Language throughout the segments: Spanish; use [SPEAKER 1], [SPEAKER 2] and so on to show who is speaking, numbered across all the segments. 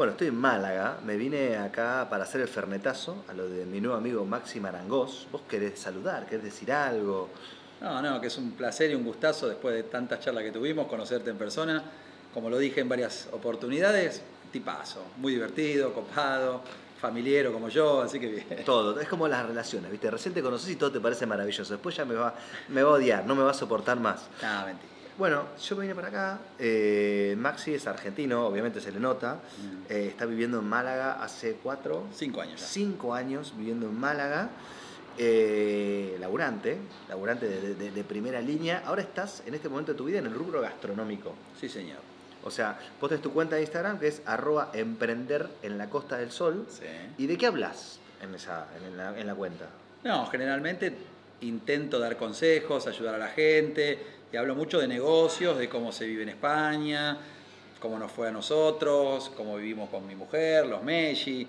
[SPEAKER 1] Bueno, estoy en Málaga, me vine acá para hacer el fernetazo a lo de mi nuevo amigo Maxi Marangos. ¿Vos querés saludar, querés decir algo?
[SPEAKER 2] No, no, que es un placer y un gustazo después de tantas charlas que tuvimos, conocerte en persona. Como lo dije en varias oportunidades, tipazo, muy divertido, copado, familiero como yo, así que bien.
[SPEAKER 1] Todo, es como las relaciones, ¿viste? Recién te conoces y todo te parece maravilloso. Después ya me va, me va a odiar, no me va a soportar más.
[SPEAKER 2] No, mentira.
[SPEAKER 1] Bueno, yo me vine para acá. eh, Maxi es argentino, obviamente se le nota.
[SPEAKER 2] Mm.
[SPEAKER 1] Eh, está viviendo en Málaga hace cuatro,
[SPEAKER 2] Cinco años ya.
[SPEAKER 1] cinco años viviendo en Málaga. Eh, laburante, laburante de, de- de primera línea. Ahora estás en este momento de tu vida en el rubro gastronómico.
[SPEAKER 2] Sí, señor.
[SPEAKER 1] O sea, vos tenés tu cuenta de Instagram que es arroba emprender en la Costa del Sol.
[SPEAKER 2] Sí.
[SPEAKER 1] ¿Y de qué hablas en, esa, en, la, en la cuenta?
[SPEAKER 2] No, generalmente intento dar consejos, ayudar a la gente y hablo mucho de negocios, de cómo se vive en España, cómo nos fue a nosotros, cómo vivimos con mi mujer, los Messi,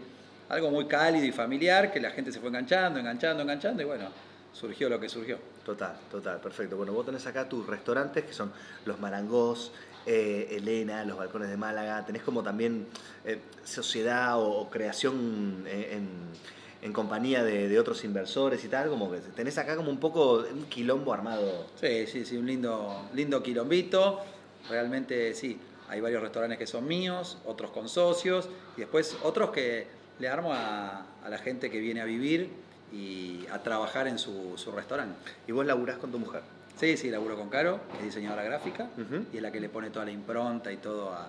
[SPEAKER 2] algo muy cálido y familiar que la gente se fue enganchando, enganchando, enganchando y bueno, surgió lo que surgió.
[SPEAKER 1] Total, total, perfecto. Bueno, vos tenés acá tus restaurantes que son Los Marangós, eh, Elena, Los Balcones de Málaga. Tenés como también eh, sociedad o, creación eh, en, en compañía de, de otros inversores y tal. Como que tenés acá como un poco un quilombo armado.
[SPEAKER 2] Sí, sí, sí, un lindo, lindo quilombito. Realmente sí, hay varios restaurantes que son míos, otros con socios y después otros que le armo a, a la gente que viene a vivir y a trabajar en su, su restaurante.
[SPEAKER 1] Y vos laburás con tu mujer.
[SPEAKER 2] Sí, sí, laburo con Caro, que es diseñadora gráfica y es la que le pone toda la impronta y todo a,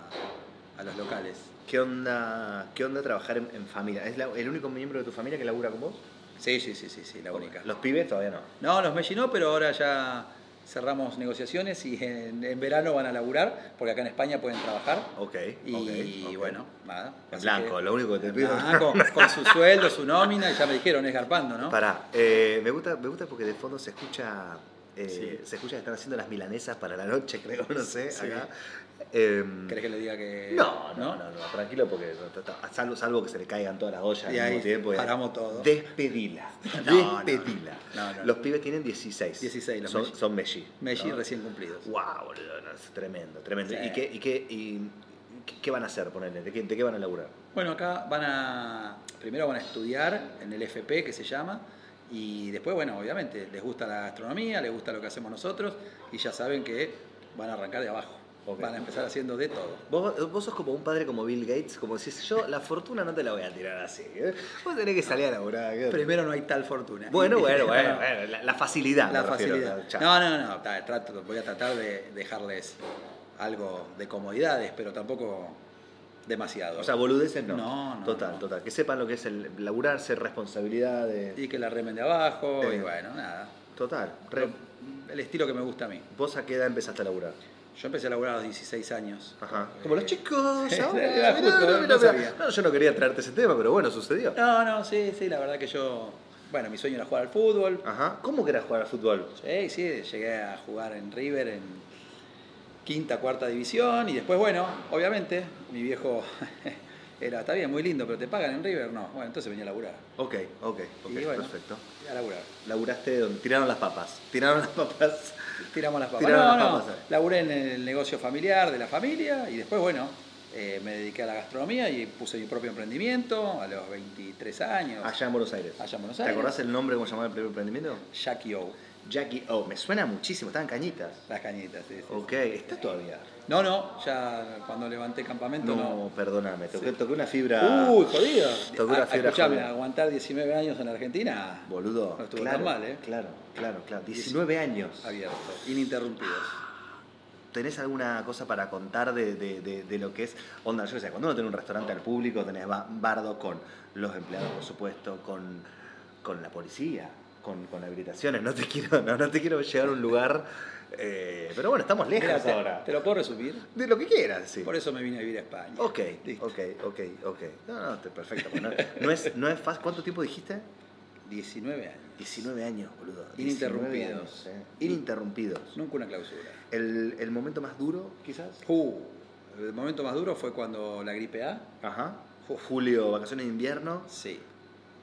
[SPEAKER 2] a los locales.
[SPEAKER 1] ¿Qué onda, qué onda trabajar en, en familia? ¿Es la- el único miembro de tu familia que labura con vos?
[SPEAKER 2] Sí, sí, sí, sí, sí, la única.
[SPEAKER 1] Los pibes todavía no.
[SPEAKER 2] No, los Messi no, pero ahora ya cerramos negociaciones y en, en verano van a laburar, porque acá en España pueden trabajar.
[SPEAKER 1] Ok,
[SPEAKER 2] Y
[SPEAKER 1] ok, ok.
[SPEAKER 2] bueno, nada.
[SPEAKER 1] En blanco,
[SPEAKER 2] que-
[SPEAKER 1] lo único que te pido.
[SPEAKER 2] blanco, con su sueldo, su nómina, y ya me dijeron, es garpando, ¿no?
[SPEAKER 1] Pará, eh, me, gusta, me gusta porque de fondo se escucha. Eh,
[SPEAKER 2] Sí.
[SPEAKER 1] Se escucha que están haciendo las milanesas para la noche, creo, no sé,
[SPEAKER 2] Sí.
[SPEAKER 1] acá. Em,
[SPEAKER 2] ¿Querés que le diga que.?
[SPEAKER 1] no, no, no, no, tranquilo, porque salvo, salvo que se le caigan todas las ollas
[SPEAKER 2] Y
[SPEAKER 1] al mismo tiempo. y-
[SPEAKER 2] paramos todo.
[SPEAKER 1] Despedila.
[SPEAKER 2] No,
[SPEAKER 1] despedila.
[SPEAKER 2] no.
[SPEAKER 1] Los pibes tienen 16.
[SPEAKER 2] 16 los
[SPEAKER 1] son, son Messi.
[SPEAKER 2] Messi recién cumplidos.
[SPEAKER 1] Wow, boludo, es tremendo, tremendo.
[SPEAKER 2] Sí.
[SPEAKER 1] ¿Y, qué, y, qué, y qué van a hacer, ponerle? ¿De qué, ¿De qué van a laburar?
[SPEAKER 2] Bueno, acá van a. Primero van a estudiar en el FP, que se llama. Y después, bueno, obviamente, les gusta la gastronomía, les gusta lo que hacemos nosotros. Y ya saben que van a arrancar de abajo. Van a empezar haciendo de todo.
[SPEAKER 1] Vos, vos sos como un padre como Bill Gates, como decís, yo la fortuna no te la voy a tirar así. ¿eh? Vos tenés que salir a laburar. ¿qué?
[SPEAKER 2] Primero no hay tal fortuna.
[SPEAKER 1] Bueno, bueno, bueno,
[SPEAKER 2] No,
[SPEAKER 1] bueno, la, la facilidad.
[SPEAKER 2] La
[SPEAKER 1] refiero,
[SPEAKER 2] facilidad. No, no, no, trato, voy a tratar de dejarles algo de comodidades, pero tampoco demasiado.
[SPEAKER 1] O sea, boludeces no.
[SPEAKER 2] No, no,
[SPEAKER 1] Total,
[SPEAKER 2] no.
[SPEAKER 1] total. Que sepan lo que es el laburar, ser responsabilidad de...
[SPEAKER 2] y que la remen de abajo,
[SPEAKER 1] Sí.
[SPEAKER 2] y bueno, nada.
[SPEAKER 1] Total. Re-
[SPEAKER 2] El estilo que me gusta a mí.
[SPEAKER 1] ¿Vos a qué edad empezaste a laburar?
[SPEAKER 2] Yo empecé a laburar a los 16 años.
[SPEAKER 1] Ajá.
[SPEAKER 2] Eh,
[SPEAKER 1] Como los chicos. Ahora,
[SPEAKER 2] era no
[SPEAKER 1] yo no quería traerte ese tema, pero bueno, sucedió.
[SPEAKER 2] No, no, sí, sí, la verdad que yo. Bueno, mi sueño era jugar al fútbol.
[SPEAKER 1] Ajá. ¿Cómo querés jugar al fútbol?
[SPEAKER 2] Sí, sí, llegué a jugar en River en quinta, cuarta división y después, bueno, obviamente, mi viejo era, está bien, muy lindo, pero te pagan en River, no. Bueno, entonces venía a laburar.
[SPEAKER 1] Ok, ok, ok,
[SPEAKER 2] Y bueno.
[SPEAKER 1] perfecto.
[SPEAKER 2] A laburar.
[SPEAKER 1] Laburaste donde tiraron las papas. Tiraron las papas.
[SPEAKER 2] Tiramos las papas.
[SPEAKER 1] Tiraron
[SPEAKER 2] no,
[SPEAKER 1] las
[SPEAKER 2] no,
[SPEAKER 1] papas,
[SPEAKER 2] laburé en el negocio familiar de la familia y después, bueno, eh, me dediqué a la gastronomía y puse mi propio emprendimiento a los 23 años.
[SPEAKER 1] Allá en Buenos Aires.
[SPEAKER 2] Allá en Buenos
[SPEAKER 1] ¿Te
[SPEAKER 2] Aires.
[SPEAKER 1] acordás el nombre cómo se llamaba el primer emprendimiento?
[SPEAKER 2] Jackie O.
[SPEAKER 1] Jackie O. Me suena muchísimo, estaban cañitas.
[SPEAKER 2] Las cañitas, sí, sí, sí.
[SPEAKER 1] Ok, está todavía.
[SPEAKER 2] No, no, ya cuando levanté campamento
[SPEAKER 1] No,
[SPEAKER 2] no.
[SPEAKER 1] perdóname, toqué, toqué una fibra.
[SPEAKER 2] Uy, jodido.
[SPEAKER 1] Toqué una fibra
[SPEAKER 2] escuchame, aguantar 19 años en Argentina,
[SPEAKER 1] Boludo.
[SPEAKER 2] No estuvo
[SPEAKER 1] claro,
[SPEAKER 2] tan mal, ¿eh?
[SPEAKER 1] Claro, claro, claro. 19 años.
[SPEAKER 2] abierto, ininterrumpidos.
[SPEAKER 1] ¿Tenés alguna cosa para contar de, de- de- de lo que es? Onda, yo sé, cuando uno tiene un restaurante al público, tenés ba- bardo con los empleados, por supuesto, con, con la policía, con, con habilitaciones. No te quiero, no, no te quiero llevar a un lugar. eh, pero bueno, estamos lejos
[SPEAKER 2] te,
[SPEAKER 1] ahora.
[SPEAKER 2] te lo puedo resumir.
[SPEAKER 1] De lo que quieras, sí.
[SPEAKER 2] Por eso me vine a vivir a España.
[SPEAKER 1] Ok,
[SPEAKER 2] Listo.
[SPEAKER 1] ok, ok, ok. No, no, perfecto. pues No, no es, no es fácil. ¿Cuánto tiempo dijiste?
[SPEAKER 2] 19 años.
[SPEAKER 1] 19 años, boludo.
[SPEAKER 2] Ininterrumpidos.
[SPEAKER 1] 19 años, eh. Ininterrumpidos.
[SPEAKER 2] Nunca una clausura.
[SPEAKER 1] El, el momento más duro, quizás.
[SPEAKER 2] Uh, el momento más duro fue cuando la gripe A.
[SPEAKER 1] Ajá. Julio, vacaciones de invierno.
[SPEAKER 2] Sí.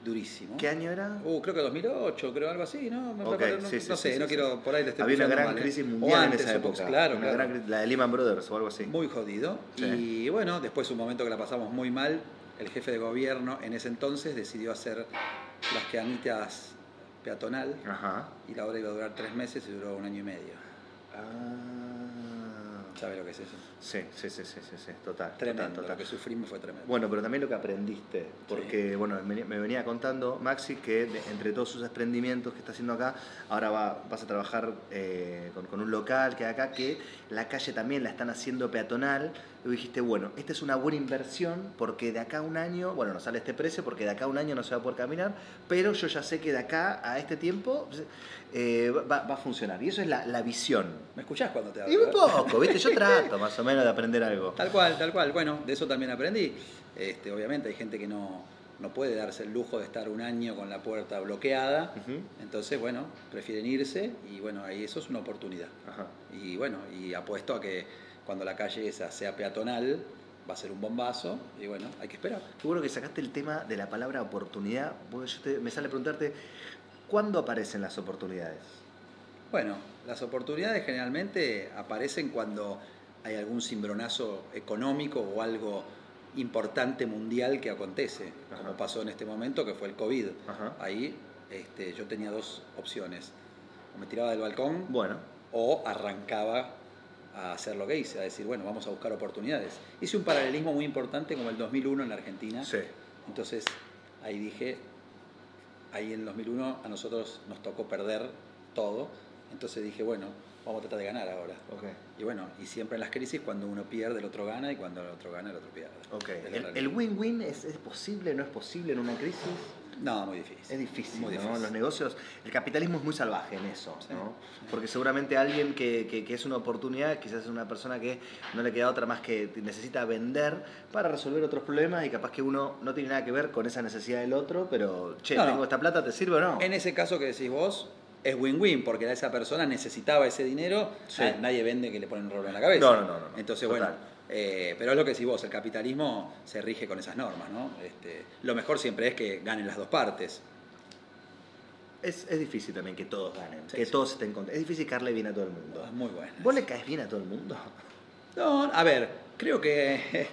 [SPEAKER 2] Durísimo.
[SPEAKER 1] ¿Qué año era?
[SPEAKER 2] Uh, creo que 2008, creo algo así, ¿no? Me no,
[SPEAKER 1] sí, sí,
[SPEAKER 2] no
[SPEAKER 1] sí,
[SPEAKER 2] sé, no quiero por ahí le estoy
[SPEAKER 1] Había una gran
[SPEAKER 2] mal, ¿eh?
[SPEAKER 1] crisis
[SPEAKER 2] O
[SPEAKER 1] mundial
[SPEAKER 2] antes,
[SPEAKER 1] en esa época.
[SPEAKER 2] Claro,
[SPEAKER 1] Una
[SPEAKER 2] claro.
[SPEAKER 1] gran la de Lehman Brothers o algo así.
[SPEAKER 2] Muy jodido. Y bueno, después un momento que la pasamos muy mal, el jefe de gobierno en ese entonces decidió hacer las queanitas peatonal
[SPEAKER 1] Ajá.
[SPEAKER 2] y la obra iba a durar tres meses y duró un año y medio.
[SPEAKER 1] Ah.
[SPEAKER 2] ¿Sabe lo que es eso?
[SPEAKER 1] Sí, sí, sí, sí, sí, sí, total.
[SPEAKER 2] Tremendo,
[SPEAKER 1] total,
[SPEAKER 2] lo que sufrimos fue tremendo.
[SPEAKER 1] Bueno, pero también lo que aprendiste, porque bueno, me, venía contando Maxi que entre todos sus desprendimientos que está haciendo acá, ahora va, vas a trabajar eh, con, con un local que hay acá, que la calle también la están haciendo peatonal. Y dijiste, bueno, esta es una buena inversión porque de acá a un año, bueno, no sale este precio porque de acá a un año no se va a poder caminar, pero yo ya sé que de acá a este tiempo eh, va, va a funcionar. Y eso es la, la visión.
[SPEAKER 2] ¿Me escuchás cuando te hablo?
[SPEAKER 1] Y un
[SPEAKER 2] eh?
[SPEAKER 1] poco, ¿viste? Yo trato más o menos de aprender algo.
[SPEAKER 2] Tal cual, tal cual. Bueno, de eso también aprendí. Este, obviamente hay gente que no, no puede darse el lujo de estar un año con la puerta bloqueada. Entonces, bueno, prefieren irse y bueno, ahí eso es una oportunidad.
[SPEAKER 1] Ajá.
[SPEAKER 2] Y bueno, y apuesto a que cuando la calle esa sea peatonal, va a ser un bombazo y bueno, hay que esperar.
[SPEAKER 1] Qué bueno que sacaste el tema de la palabra oportunidad, yo te- me sale preguntarte, ¿cuándo aparecen las oportunidades?
[SPEAKER 2] Bueno, las oportunidades generalmente aparecen cuando hay algún cimbronazo económico o algo importante mundial que acontece,
[SPEAKER 1] Ajá.
[SPEAKER 2] como pasó en este momento que fue el COVID.
[SPEAKER 1] Ajá.
[SPEAKER 2] Ahí este, yo tenía dos opciones, o me tiraba del balcón
[SPEAKER 1] Bueno,
[SPEAKER 2] o arrancaba a hacer lo que hice, a decir, bueno, vamos a buscar oportunidades. Hice un paralelismo muy importante como el 2001 en la Argentina.
[SPEAKER 1] sí.
[SPEAKER 2] Entonces ahí dije, ahí en el 2001 a nosotros nos tocó perder todo. Entonces dije, bueno, vamos a tratar de ganar ahora.
[SPEAKER 1] Ok.
[SPEAKER 2] Y bueno, y siempre en las crisis cuando uno pierde el otro gana y cuando el otro gana el otro pierde.
[SPEAKER 1] Ok.
[SPEAKER 2] Es la
[SPEAKER 1] ¿El,
[SPEAKER 2] realidad.
[SPEAKER 1] el win-win es, es posible, no es posible en una crisis?
[SPEAKER 2] No, muy difícil.
[SPEAKER 1] Es difícil,
[SPEAKER 2] Muy
[SPEAKER 1] ¿no?
[SPEAKER 2] difícil.
[SPEAKER 1] Los negocios, el capitalismo es muy salvaje en eso,
[SPEAKER 2] Sí.
[SPEAKER 1] ¿no? Porque seguramente alguien que, que- que es una oportunidad, quizás es una persona que no le queda otra más que necesita vender para resolver otros problemas y capaz que uno no tiene nada que ver con esa necesidad del otro, pero, che,
[SPEAKER 2] No, no.
[SPEAKER 1] tengo esta plata, ¿te sirve o no?
[SPEAKER 2] En ese caso que decís vos, es win-win, porque esa persona necesitaba ese dinero,
[SPEAKER 1] Sí.
[SPEAKER 2] nadie vende que le ponen un rollo en la cabeza.
[SPEAKER 1] No, no, no, no, no.
[SPEAKER 2] Entonces,
[SPEAKER 1] Total.
[SPEAKER 2] bueno, eh, pero es lo que decís vos, el capitalismo se rige con esas normas, ¿no? Este, lo mejor siempre es que ganen las dos partes.
[SPEAKER 1] Es, es difícil también que todos ganen,
[SPEAKER 2] Sí,
[SPEAKER 1] que
[SPEAKER 2] sí.
[SPEAKER 1] todos estén contentos. Es difícil caerle bien a todo el mundo.
[SPEAKER 2] Es muy bueno.
[SPEAKER 1] ¿Vos le caes bien a todo el mundo?
[SPEAKER 2] No, a ver, creo que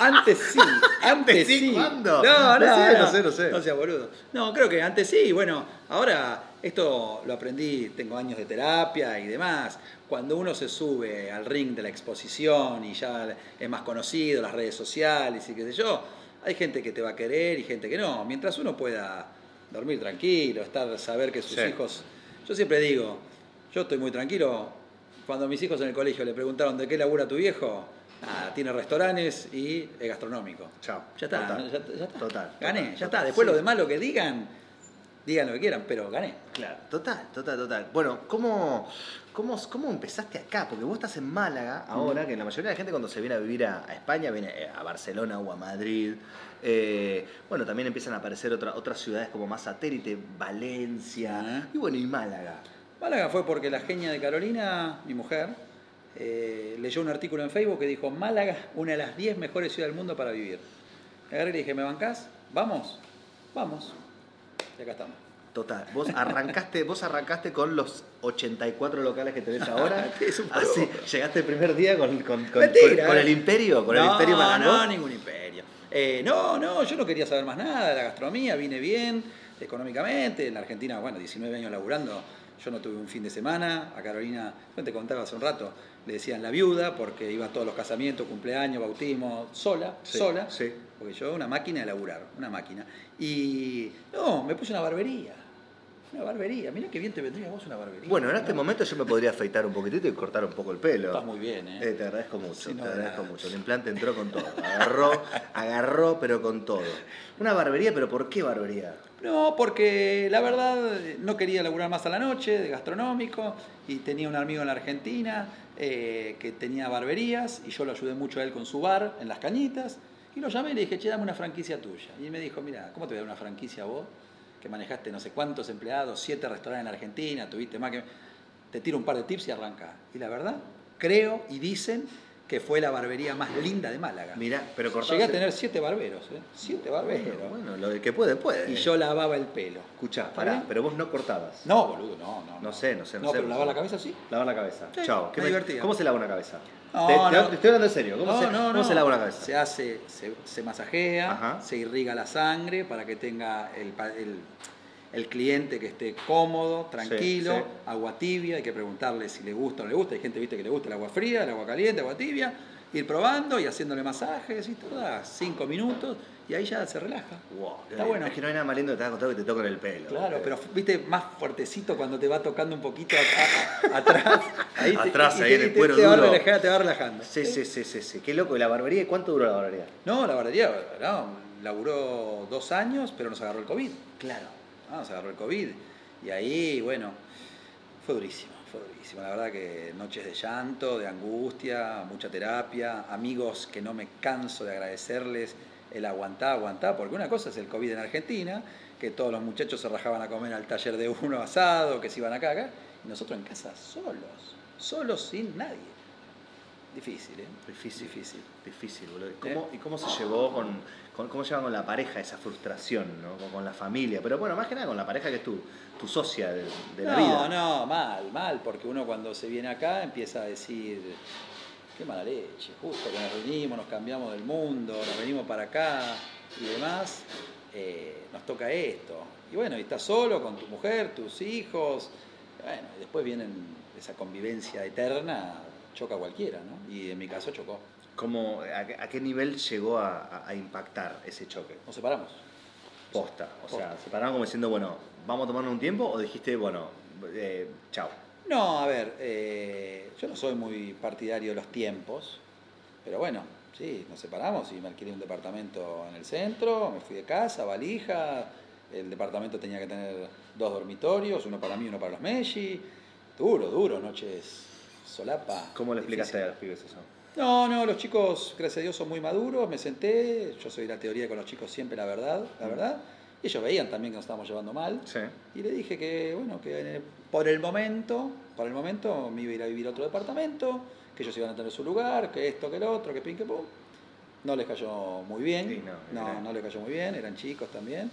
[SPEAKER 2] antes sí, antes
[SPEAKER 1] sí,
[SPEAKER 2] sí.
[SPEAKER 1] ¿cuándo?
[SPEAKER 2] No,
[SPEAKER 1] No
[SPEAKER 2] no,
[SPEAKER 1] sé,
[SPEAKER 2] no,
[SPEAKER 1] no sé, no sé.
[SPEAKER 2] No sea boludo. No, creo que antes sí, bueno, ahora esto lo aprendí, tengo años de terapia y demás. Cuando uno se sube al ring de la exposición y ya es más conocido, las redes sociales y qué sé yo, hay gente que te va a querer y gente que no. Mientras uno pueda dormir tranquilo, estar, saber que sus
[SPEAKER 1] Sí.
[SPEAKER 2] hijos. Yo siempre digo, yo estoy muy tranquilo. Cuando mis hijos en el colegio le preguntaron de qué labura tu viejo, nada, tiene restaurantes y es gastronómico.
[SPEAKER 1] Chao.
[SPEAKER 2] Ya está,
[SPEAKER 1] Total.
[SPEAKER 2] ya, ya está.
[SPEAKER 1] Total,
[SPEAKER 2] Gané,
[SPEAKER 1] total,
[SPEAKER 2] ya está. Después
[SPEAKER 1] Sí.
[SPEAKER 2] lo demás, lo que digan, digan lo que quieran, pero gané.
[SPEAKER 1] Claro, total, total, total. Bueno, ¿cómo, cómo, cómo empezaste acá? Porque vos estás en Málaga ahora, que la mayoría de la gente cuando se viene a vivir a, a España viene eh, a Barcelona o a Madrid. Eh, bueno, también empiezan a aparecer otra- otras ciudades como más satélite, Valencia. Y bueno, y Málaga.
[SPEAKER 2] Málaga fue porque la genia de Carolina, mi mujer, eh, leyó un artículo en Facebook que dijo, Málaga, una de las 10 mejores ciudades del mundo para vivir. Le agarré y le dije, ¿me bancás? ¿Vamos? Vamos. Y acá estamos.
[SPEAKER 1] Total, vos arrancaste, vos arrancaste con los 84 locales que tenés ahora.
[SPEAKER 2] Es un
[SPEAKER 1] Así,
[SPEAKER 2] poco.
[SPEAKER 1] llegaste el primer día con, con, con-
[SPEAKER 2] Mentira,
[SPEAKER 1] con-
[SPEAKER 2] eh.
[SPEAKER 1] el imperio, con el
[SPEAKER 2] no,
[SPEAKER 1] imperio
[SPEAKER 2] No,
[SPEAKER 1] Malangos.
[SPEAKER 2] ningún imperio. Eh, no, no, yo no quería saber más nada de la gastronomía, vine bien económicamente. En la Argentina, bueno, 19 años laburando, yo no tuve un fin de semana. A Carolina, yo te contaba hace un rato, le decían la viuda porque iba a todos los casamientos, cumpleaños, bautismo, sola,
[SPEAKER 1] Sí,
[SPEAKER 2] sola.
[SPEAKER 1] sí.
[SPEAKER 2] Porque yo una máquina de laburar, una máquina. Y no, me puse una barbería. Una barbería. Mira qué bien te vendría a vos una barbería.
[SPEAKER 1] Bueno, en este
[SPEAKER 2] ¿no?
[SPEAKER 1] momento yo me podría afeitar un poquitito y cortar un poco el pelo.
[SPEAKER 2] Estás muy bien, ¿eh?
[SPEAKER 1] Eh, te agradezco mucho,
[SPEAKER 2] Sí, no,
[SPEAKER 1] te
[SPEAKER 2] de
[SPEAKER 1] agradezco
[SPEAKER 2] nada.
[SPEAKER 1] mucho. El implante entró con todo. Agarró, agarró, pero con todo. Una barbería, pero ¿por qué barbería?
[SPEAKER 2] No, porque la verdad no quería laburar más a la noche de gastronómico y tenía un amigo en la Argentina eh, que tenía barberías y yo lo ayudé mucho a él con su bar en Las Cañitas y lo llamé y le dije, che, dame una franquicia tuya. Y él me dijo, mira, ¿cómo te voy a dar una franquicia vos? Que manejaste no sé cuántos empleados, siete restaurantes en Argentina, tuviste más que... Te tiro un par de tips y arranca. Y la verdad, creo y dicen que fue la barbería más linda de Málaga.
[SPEAKER 1] Mira, pero cortabas
[SPEAKER 2] Llegué a tener siete barberos, ¿eh? Siete barberos.
[SPEAKER 1] Bueno, bueno, lo de que puede, puede.
[SPEAKER 2] Y yo lavaba el pelo.
[SPEAKER 1] Escuchá,
[SPEAKER 2] ¿Está
[SPEAKER 1] pará,
[SPEAKER 2] bien?
[SPEAKER 1] pero vos no cortabas.
[SPEAKER 2] No, boludo, no, no.
[SPEAKER 1] No sé, no sé, no
[SPEAKER 2] No,
[SPEAKER 1] sé.
[SPEAKER 2] pero lavar la cabeza sí.
[SPEAKER 1] Lavar la cabeza.
[SPEAKER 2] Sí,
[SPEAKER 1] Chao. ¿Qué
[SPEAKER 2] me divertía.
[SPEAKER 1] ¿Cómo se lava una cabeza?
[SPEAKER 2] No,
[SPEAKER 1] te,
[SPEAKER 2] no.
[SPEAKER 1] te estoy hablando en serio. ¿Cómo,
[SPEAKER 2] no,
[SPEAKER 1] se,
[SPEAKER 2] no,
[SPEAKER 1] cómo se lava una cabeza?
[SPEAKER 2] Se hace, se, se masajea,
[SPEAKER 1] Ajá.
[SPEAKER 2] se irriga la sangre para que tenga el, el cliente que esté cómodo, tranquilo,
[SPEAKER 1] sí.
[SPEAKER 2] agua tibia, hay que preguntarle si le gusta o no le gusta. Hay gente viste que le gusta el agua fría, el agua caliente, agua tibia. Ir probando y haciéndole masajes y todo, cinco minutos y ahí ya se relaja.
[SPEAKER 1] Wow,
[SPEAKER 2] Está bueno.
[SPEAKER 1] Es que no hay nada más lindo que te has contado que te toquen el pelo.
[SPEAKER 2] Claro, pero viste más fuertecito cuando te va tocando un poquito atrás. Ahí te-
[SPEAKER 1] Atrás, ahí
[SPEAKER 2] te-
[SPEAKER 1] en el
[SPEAKER 2] te-
[SPEAKER 1] cuero
[SPEAKER 2] te va relajando, te va relajando.
[SPEAKER 1] Sí, sí, sí, sí, sí. Qué loco. ¿Y la barbería? ¿Y cuánto duró la barbería?
[SPEAKER 2] No, la barbería, no, laburó dos años, pero nos agarró el COVID.
[SPEAKER 1] Claro.
[SPEAKER 2] Ah, nos agarró el COVID. Y ahí, bueno, fue durísimo, fue durísimo. La verdad que noches de llanto, de angustia, mucha terapia, amigos que no me canso de agradecerles el aguantar, aguantar, porque una cosa es el COVID en Argentina, que todos los muchachos se rajaban a comer al taller de uno asado, que se iban a cagar, y nosotros en casa solos, solos sin nadie. Difícil, ¿eh?
[SPEAKER 1] Difícil.
[SPEAKER 2] Difícil.
[SPEAKER 1] Difícil, boludo. ¿Y cómo, y cómo se llevó con, con- cómo llevan con la pareja esa frustración, ¿no? Con, con la familia? Pero bueno, más que nada con la pareja que es tu, tu socia de, de la
[SPEAKER 2] no,
[SPEAKER 1] vida.
[SPEAKER 2] no, mal, mal, porque uno cuando se viene acá empieza a decir, qué mala leche, justo que nos venimos, nos cambiamos del mundo, nos venimos para acá y demás, eh, nos toca esto. Y bueno, y estás solo con tu mujer, tus hijos, bueno, y después vienen esa convivencia eterna, choca cualquiera, ¿no? Y en mi caso chocó.
[SPEAKER 1] ¿Cómo, a, qué- a qué nivel llegó a, impactar ese choque?
[SPEAKER 2] Nos separamos.
[SPEAKER 1] Posta. O sea,
[SPEAKER 2] Posta.
[SPEAKER 1] se pararon como diciendo, bueno, ¿vamos a tomarnos un tiempo? ¿O dijiste, bueno, eh, chao?
[SPEAKER 2] No, a ver, eh, yo no soy muy partidario de los tiempos, pero bueno, sí, nos separamos y me alquilé un departamento en el centro, me fui de casa, valija, el departamento tenía que tener dos dormitorios, uno para mí y uno para los Messi, duro, duro, noches solapa.
[SPEAKER 1] ¿Cómo le
[SPEAKER 2] difícil.
[SPEAKER 1] explicaste a los pibes eso?
[SPEAKER 2] No, no, los chicos, gracias a Dios, son muy maduros, me senté, yo soy de la teoría con los chicos siempre la verdad, la verdad, ellos veían también que nos estábamos llevando mal,
[SPEAKER 1] Sí.
[SPEAKER 2] y le dije que, bueno, que en el- por el momento, por el momento me iba a ir a vivir a otro departamento, que ellos iban a tener su lugar, que esto, que lo otro, que pin, que pum. No les cayó muy bien,
[SPEAKER 1] Sí, no,
[SPEAKER 2] no,
[SPEAKER 1] era-
[SPEAKER 2] no les cayó muy bien, eran chicos también.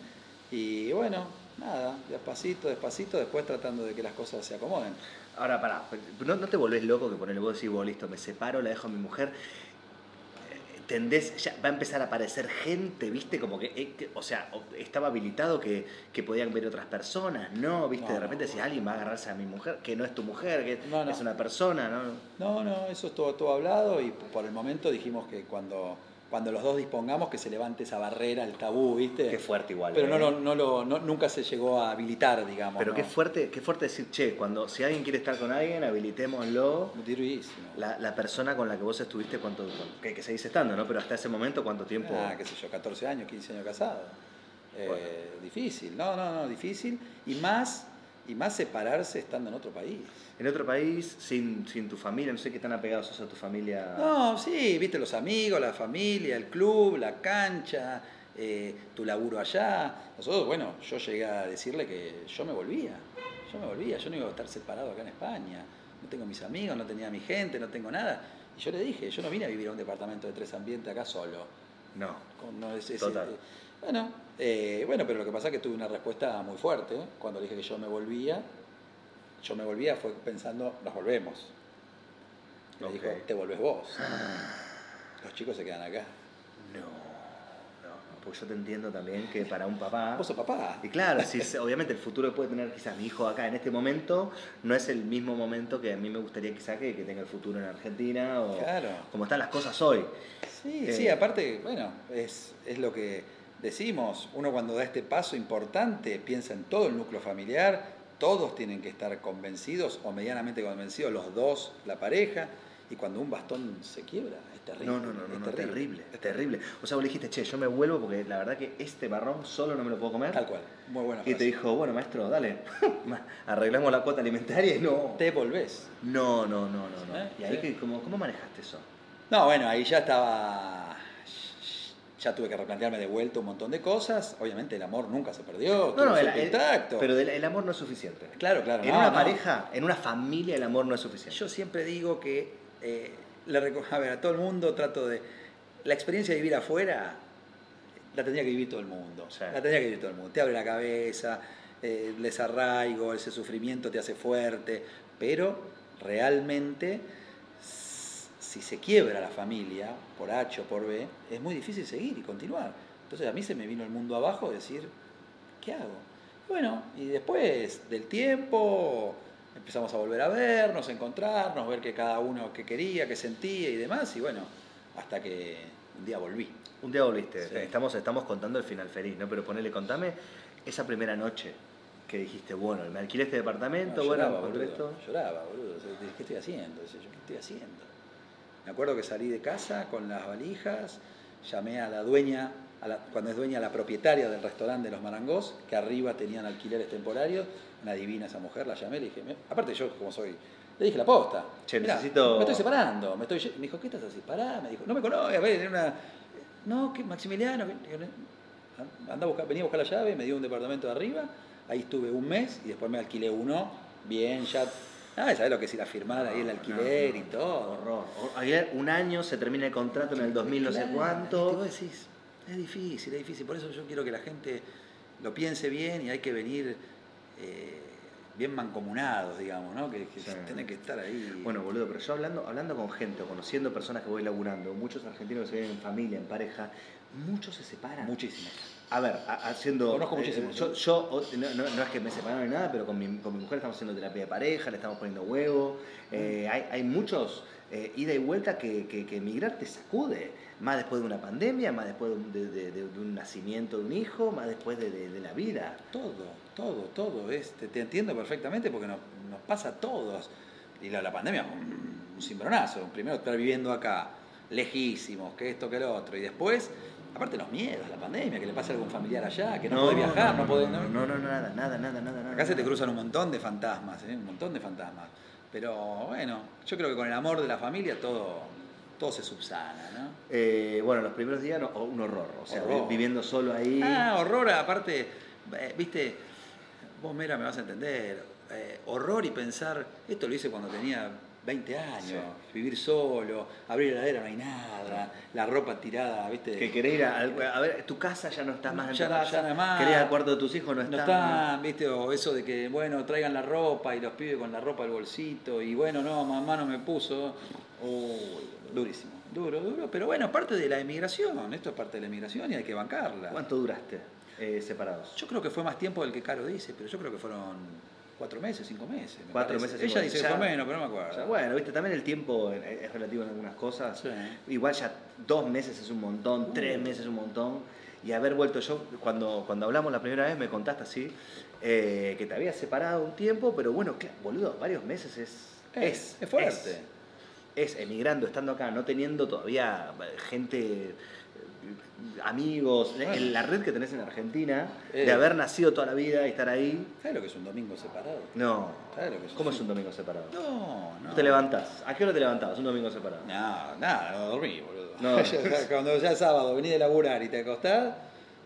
[SPEAKER 2] Y bueno, nada, despacito, despacito, después tratando de que las cosas se acomoden.
[SPEAKER 1] Ahora, pará, ¿no, no te volvés loco que ponele vos decís, vos listo, me separo, la dejo a mi mujer? Eh, Tendés, ya va a empezar a aparecer gente, ¿viste? Como que, eh, o sea, estaba habilitado que, que podían ver otras personas, ¿no? ¿Viste?
[SPEAKER 2] No,
[SPEAKER 1] de repente
[SPEAKER 2] no.
[SPEAKER 1] si alguien va a agarrarse a mi mujer, que no es tu mujer, que
[SPEAKER 2] No, no.
[SPEAKER 1] es una persona, ¿no?
[SPEAKER 2] No, no, eso es todo, todo hablado y por el momento dijimos que cuando, cuando los dos dispongamos que se levante esa barrera, el tabú, ¿viste?
[SPEAKER 1] Qué fuerte igual.
[SPEAKER 2] Pero no,
[SPEAKER 1] ¿eh?
[SPEAKER 2] no, lo- no- nunca se llegó a habilitar, digamos.
[SPEAKER 1] Pero
[SPEAKER 2] ¿no?
[SPEAKER 1] qué fuerte, qué fuerte decir, che, cuando si alguien quiere estar con alguien, habilitémoslo. La, la persona con la que vos estuviste, cuánto, que, que seguís estando, ¿no? Pero hasta ese momento, ¿cuánto tiempo?
[SPEAKER 2] Ah, qué sé yo, 14 años, 15 años casado. Eh,
[SPEAKER 1] Bueno.
[SPEAKER 2] Difícil, no, no, no, difícil. Y más, y más separarse estando en otro país.
[SPEAKER 1] En otro país, sin, sin tu familia, no sé qué tan apegados sos a tu familia.
[SPEAKER 2] No, sí, viste los amigos, la familia, el club, la cancha, eh, tu laburo allá. Nosotros, bueno, yo llegué a decirle que yo me volvía. Yo me volvía, yo no iba a estar separado acá en España. No tengo mis amigos, no tenía mi gente, no tengo nada. Y yo le dije, yo no vine a vivir a un departamento de tres ambientes acá solo.
[SPEAKER 1] No.
[SPEAKER 2] Con- no es- es-
[SPEAKER 1] Total.
[SPEAKER 2] eh, bueno, eh, bueno, pero lo que pasa es que tuve una respuesta muy fuerte. ¿eh? Cuando le dije que yo me volvía, yo me volvía fue pensando, nos volvemos. Me dijo, te volvés vos. Los chicos se quedan acá.
[SPEAKER 1] No. No, porque yo te entiendo también que para un papá.
[SPEAKER 2] Vos sos papá.
[SPEAKER 1] Y claro, si obviamente el futuro que puede tener quizás mi hijo acá en este momento no es el mismo momento que a mí me gustaría quizás que, que tenga el futuro en Argentina o
[SPEAKER 2] Claro.
[SPEAKER 1] como están las cosas hoy.
[SPEAKER 2] Sí,
[SPEAKER 1] Eh,
[SPEAKER 2] sí, aparte, bueno, es, es lo que decimos. Uno cuando da este paso importante piensa en todo el núcleo familiar, todos tienen que estar convencidos o medianamente convencidos, los dos, la pareja, y cuando un bastón se quiebra, es terrible.
[SPEAKER 1] No, no, no, no,
[SPEAKER 2] es
[SPEAKER 1] no, terrible, es terrible. O sea, vos le dijiste, che, yo me vuelvo porque la verdad que este marrón solo no me lo puedo comer.
[SPEAKER 2] Tal cual, muy buena
[SPEAKER 1] Y te
[SPEAKER 2] frase.
[SPEAKER 1] dijo, bueno, maestro, dale, arreglamos la cuota alimentaria y no.
[SPEAKER 2] Te volvés.
[SPEAKER 1] No, no, no, no. no.
[SPEAKER 2] ¿Eh?
[SPEAKER 1] ¿Y ahí
[SPEAKER 2] Sí.
[SPEAKER 1] que, cómo, cómo manejaste eso?
[SPEAKER 2] No, bueno, ahí ya estaba. Ya tuve que replantearme de vuelta un montón de cosas. Obviamente el amor nunca se perdió,
[SPEAKER 1] No, no, el,
[SPEAKER 2] intacto.
[SPEAKER 1] pero el amor no es suficiente.
[SPEAKER 2] Claro, claro.
[SPEAKER 1] En
[SPEAKER 2] no,
[SPEAKER 1] una
[SPEAKER 2] no.
[SPEAKER 1] pareja, en una familia, el amor no es suficiente.
[SPEAKER 2] Yo siempre digo que eh, le a ver, a todo el mundo trato de... La experiencia de vivir afuera la tendría que vivir todo el mundo.
[SPEAKER 1] Sí.
[SPEAKER 2] La tendría que vivir todo el mundo. Te abre la cabeza, eh, el desarraigo, ese sufrimiento te hace fuerte, pero realmente si se quiebra la familia, por H o por B, es muy difícil seguir y continuar. Entonces a mí se me vino el mundo abajo de decir, ¿qué hago? Bueno, y después del tiempo empezamos a volver a vernos, a encontrarnos, ver que cada uno qué quería, qué sentía y demás, y bueno, hasta que un día volví.
[SPEAKER 1] Un día volviste,
[SPEAKER 2] Sí.
[SPEAKER 1] estamos, estamos contando el final feliz, ¿no? Pero ponele, contame esa primera noche que dijiste, bueno, me alquilé este departamento,
[SPEAKER 2] No,
[SPEAKER 1] bueno,
[SPEAKER 2] lloraba,
[SPEAKER 1] por
[SPEAKER 2] boludo,
[SPEAKER 1] esto.
[SPEAKER 2] lloraba, boludo. ¿Qué estoy haciendo? ¿Qué estoy haciendo? Me acuerdo que salí de casa con las valijas, llamé a la dueña, a la- cuando es dueña, la propietaria del restaurante de los Marangos, que arriba tenían alquileres temporarios, una divina esa mujer, la llamé, le dije, "Me- aparte yo como soy, le dije la posta.
[SPEAKER 1] Che,
[SPEAKER 2] "Mirá,
[SPEAKER 1] necesito-
[SPEAKER 2] Me estoy separando, me estoy... ye-". Me dijo, ¿qué estás así? Pará, me dijo, no me conoce, a ver, una... No, que Maximiliano, que- anda a buscar, venía a buscar la llave, me dio un departamento de arriba, ahí estuve un mes y después me alquilé uno, bien, ya... Ah, ¿sabes lo que es ir a firmar ahí el alquiler
[SPEAKER 1] No,
[SPEAKER 2] y todo?
[SPEAKER 1] Horror. Ayer, un año, se termina el contrato en el 2000 no sé
[SPEAKER 2] Claro, y
[SPEAKER 1] cuánto.
[SPEAKER 2] vos decís, es difícil, es difícil. Por eso yo quiero que la gente lo piense bien y hay que venir eh, bien mancomunados, digamos, ¿no? Que, que
[SPEAKER 1] Sí.
[SPEAKER 2] tienen que estar ahí.
[SPEAKER 1] Bueno, boludo, pero yo hablando, hablando con gente o conociendo personas que voy laburando, muchos argentinos que se ven en familia, en pareja, muchos se separan.
[SPEAKER 2] muchísimo.
[SPEAKER 1] A ver, a- haciendo.
[SPEAKER 2] Conozco
[SPEAKER 1] eh,
[SPEAKER 2] muchísimos.
[SPEAKER 1] yo, yo, o- no, no- no es que me separaron ni nada, pero con mi, con mi mujer estamos haciendo terapia de pareja, le estamos poniendo huevo. eh, hay, hay muchos eh, ida y vuelta que, que, que emigrar te sacude. Más después de una pandemia, más después de un, de- de- un nacimiento de un hijo, más después de, la vida.
[SPEAKER 2] Todo, todo, todo. Este, te entiendo perfectamente porque nos, nos pasa a todos. Y la, la pandemia, un, un cimbronazo. Primero estar viviendo acá, lejísimos, que esto, que lo otro. Y después, aparte los miedos, la pandemia, que le pasa a algún familiar allá, que no, puede viajar, no, puede...
[SPEAKER 1] No, no, no, nada, nada, nada, nada. nada,
[SPEAKER 2] Acá se te cruzan un montón de fantasmas, ¿eh? un montón de fantasmas. Pero bueno, yo creo que con el amor de la familia todo, todo se subsana, ¿no?
[SPEAKER 1] Eh, bueno, los primeros días un horror. O sea,
[SPEAKER 2] Horror.
[SPEAKER 1] vi- viviendo solo ahí.
[SPEAKER 2] Ah, horror, aparte, eh, viste, vos Mera me vas a entender, eh, horror y pensar, esto lo hice cuando tenía 20 años,
[SPEAKER 1] Sí.
[SPEAKER 2] vivir solo, abrir la heladera no hay nada, la ropa tirada, viste.
[SPEAKER 1] Que querés ir a, a ver, tu casa ya no estás más en
[SPEAKER 2] Ya
[SPEAKER 1] tu casa.
[SPEAKER 2] ya nada más.
[SPEAKER 1] Querés ir al cuarto de tus hijos, no,
[SPEAKER 2] no
[SPEAKER 1] están.
[SPEAKER 2] están, viste, o eso de que, bueno, traigan la ropa y los pibes con la ropa al bolsito, y bueno, no, mamá no me puso. Uy, durísimo, duro, duro, pero bueno, parte de la emigración, esto es parte de la emigración y hay que bancarla.
[SPEAKER 1] ¿Cuánto duraste eh, separados?
[SPEAKER 2] Yo creo que fue más tiempo del que Caro dice, pero yo creo que fueron cuatro meses, cinco meses. me
[SPEAKER 1] Cuatro
[SPEAKER 2] parece.
[SPEAKER 1] meses,
[SPEAKER 2] Ella
[SPEAKER 1] cinco
[SPEAKER 2] dice fue
[SPEAKER 1] Ya-
[SPEAKER 2] menos, pero no me acuerdo.
[SPEAKER 1] Bueno, viste, también el tiempo es, relativo en algunas cosas.
[SPEAKER 2] Sí.
[SPEAKER 1] Igual ya dos meses es un montón, tres meses es un montón. Y haber vuelto yo, cuando, cuando hablamos la primera vez me contaste así, eh, que te habías separado un tiempo, pero bueno, claro, boludo, varios meses es...
[SPEAKER 2] Es, es fuerte.
[SPEAKER 1] Es, es emigrando, estando acá, no teniendo todavía eh, gente, amigos,
[SPEAKER 2] Bueno.
[SPEAKER 1] en la red que tenés en Argentina,
[SPEAKER 2] Eh.
[SPEAKER 1] de haber nacido toda la vida y estar ahí.
[SPEAKER 2] ¿Sabes lo que es un domingo separado?
[SPEAKER 1] No.
[SPEAKER 2] ¿Sabes lo que es
[SPEAKER 1] ¿Cómo es un domingo separado?
[SPEAKER 2] No, no.
[SPEAKER 1] ¿Te levantás? ¿A qué hora te levantabas un domingo separado?
[SPEAKER 2] No, nada, no dormí, boludo.
[SPEAKER 1] No.
[SPEAKER 2] Cuando ya es sábado venís de laburar y te acostás,